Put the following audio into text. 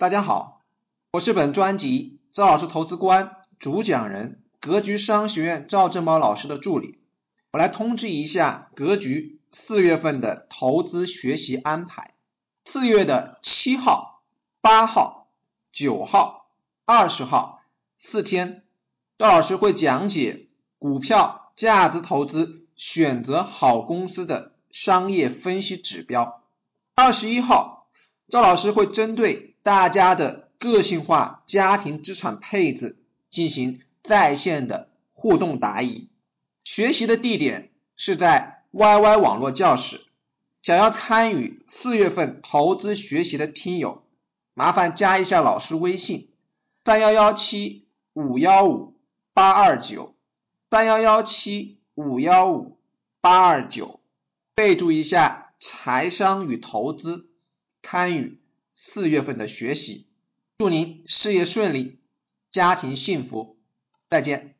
大家好，我是本专辑赵老师投资观主讲人，格局商学院赵正宝老师的助理。我来通知一下格局四月份的投资学习安排。四月的七号、八号、九号、二十号四天，赵老师会讲解股票价值投资选择好公司的商业分析指标。二十一号，赵老师会针对大家的个性化家庭资产配置进行在线的互动答疑，学习的地点是在 YY 网络教室。想要参与四月份投资学习的听友，麻烦加一下老师微信：三幺幺七五幺五八二九，三幺幺七五幺五八二九，备注一下财商与投资，参与。四月份的学习，祝您事业顺利，家庭幸福，再见。